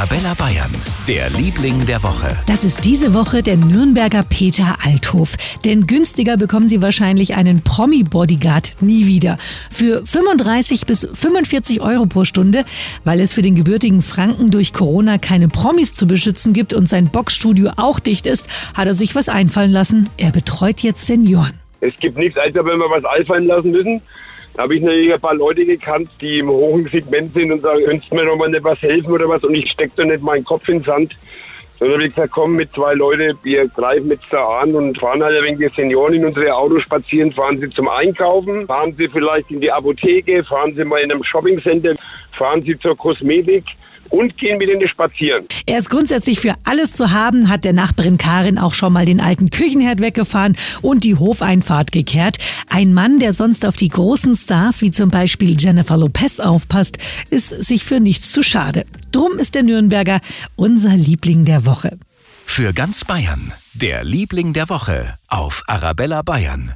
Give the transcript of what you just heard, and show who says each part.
Speaker 1: Arabella Bayern, der Liebling der Woche.
Speaker 2: Das ist diese Woche der Nürnberger Peter Althof. Denn günstiger bekommen Sie wahrscheinlich einen Promi-Bodyguard nie wieder. Für 35 bis 45 Euro pro Stunde, weil es für den gebürtigen Franken durch Corona keine Promis zu beschützen gibt und sein Boxstudio auch dicht ist, hat er sich was einfallen lassen. Er betreut jetzt Senioren.
Speaker 3: Es gibt nichts, als wenn wir was einfallen lassen müssen. Da habe ich natürlich ein paar Leute gekannt, die im hohen Segment sind und sagen, könntest du mir noch mal nicht was helfen oder was? Und ich stecke da nicht meinen Kopf ins Sand. Sondern habe ich gesagt, komm mit zwei Leuten, wir greifen jetzt da an und fahren halt ein wenig die Senioren in unsere Autos spazieren, fahren sie zum Einkaufen, fahren sie vielleicht in die Apotheke, fahren sie mal in einem Shoppingcenter, fahren sie zur Kosmetik und gehen mit ihnen spazieren.
Speaker 2: Er ist grundsätzlich für alles zu haben, hat der Nachbarin Karin auch schon mal den alten Küchenherd weggefahren und die Hofeinfahrt gekehrt. Ein Mann, der sonst auf die großen Stars wie zum Beispiel Jennifer Lopez aufpasst, ist sich für nichts zu schade. Drum ist der Nürnberger unser Liebling der Woche.
Speaker 1: Für ganz Bayern, der Liebling der Woche auf Arabella Bayern.